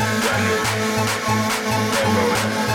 Thank you.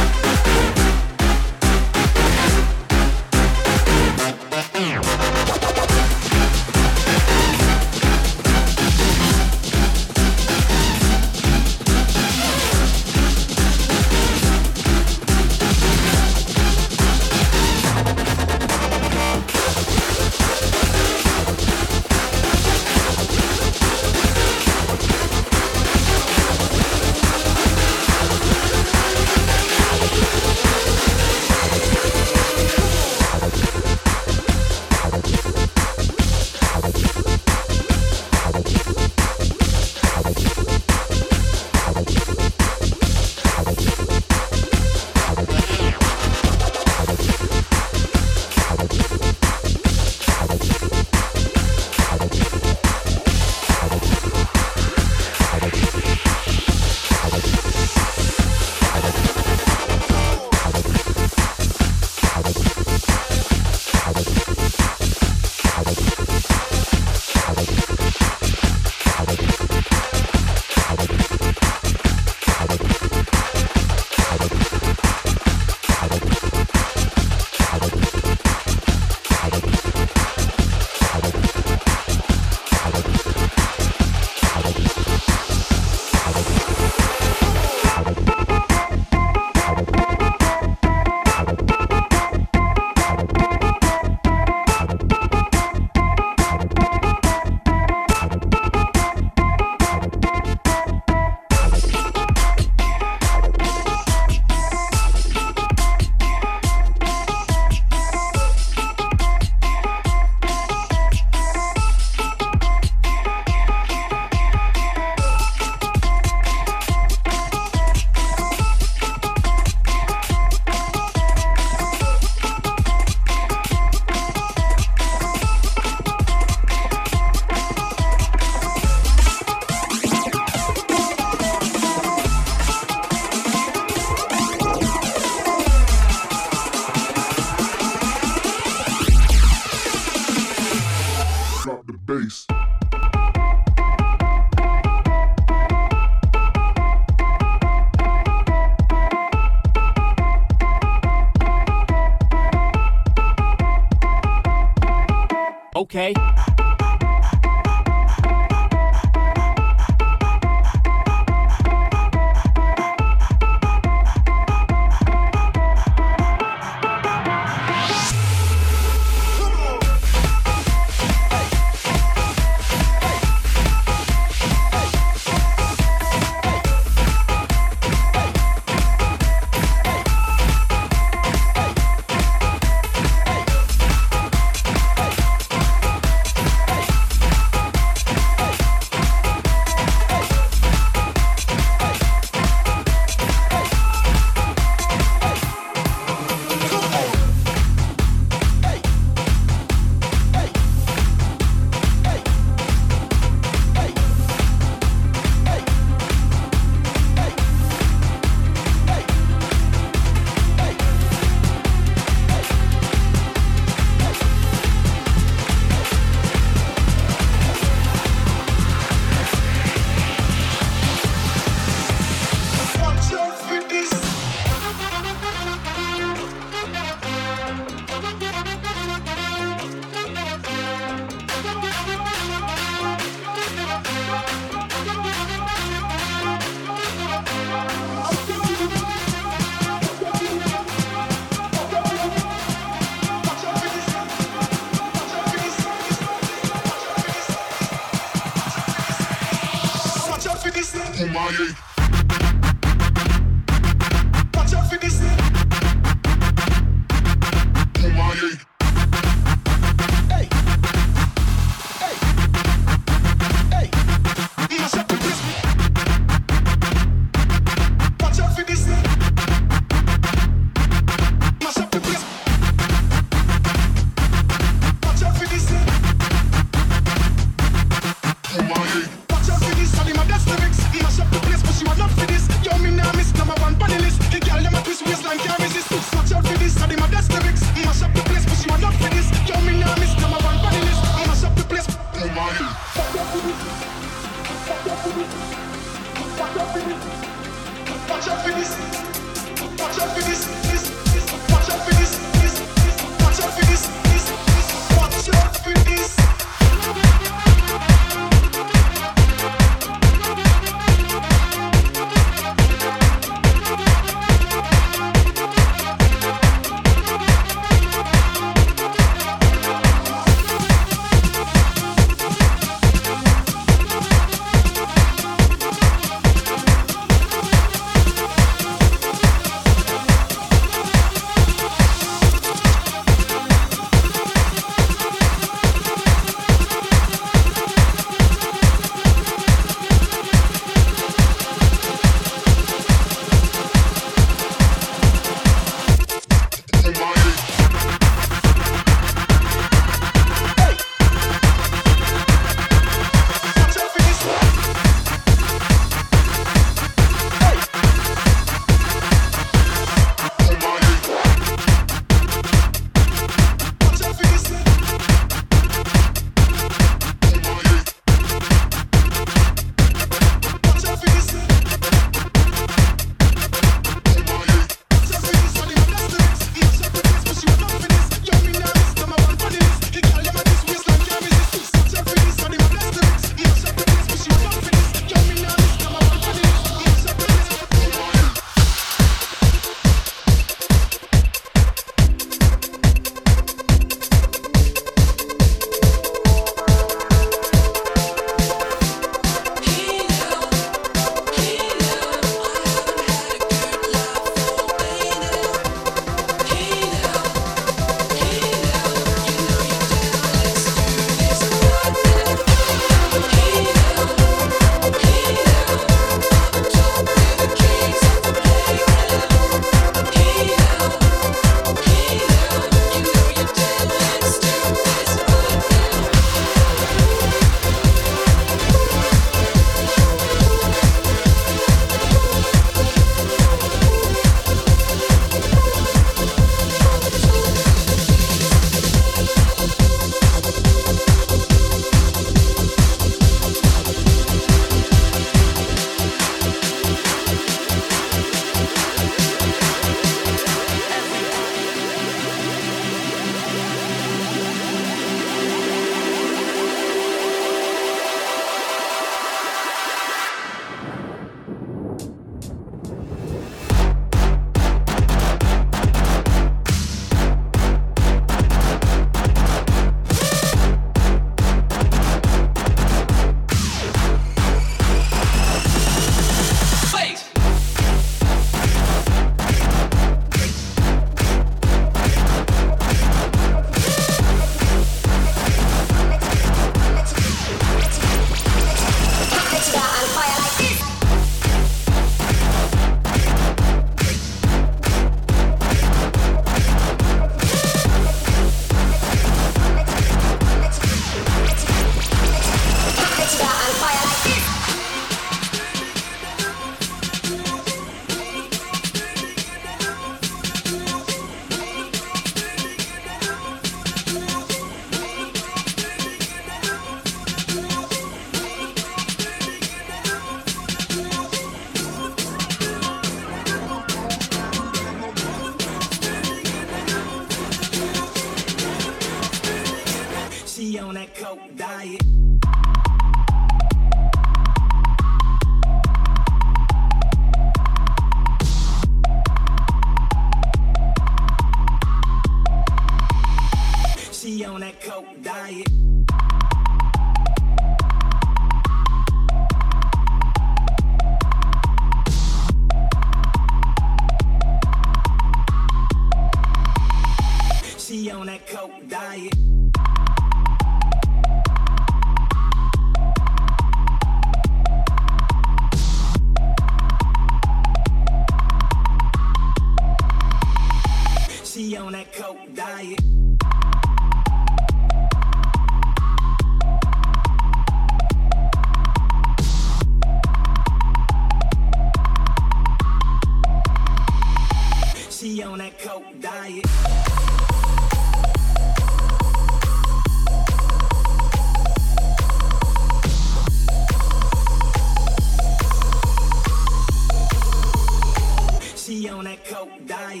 On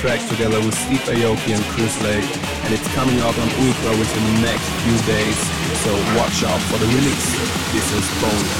tracks together with Steve Aoki and Chris Lake, and it's coming out on Ultra within the next few days, so watch out for the remix. This is Bonus.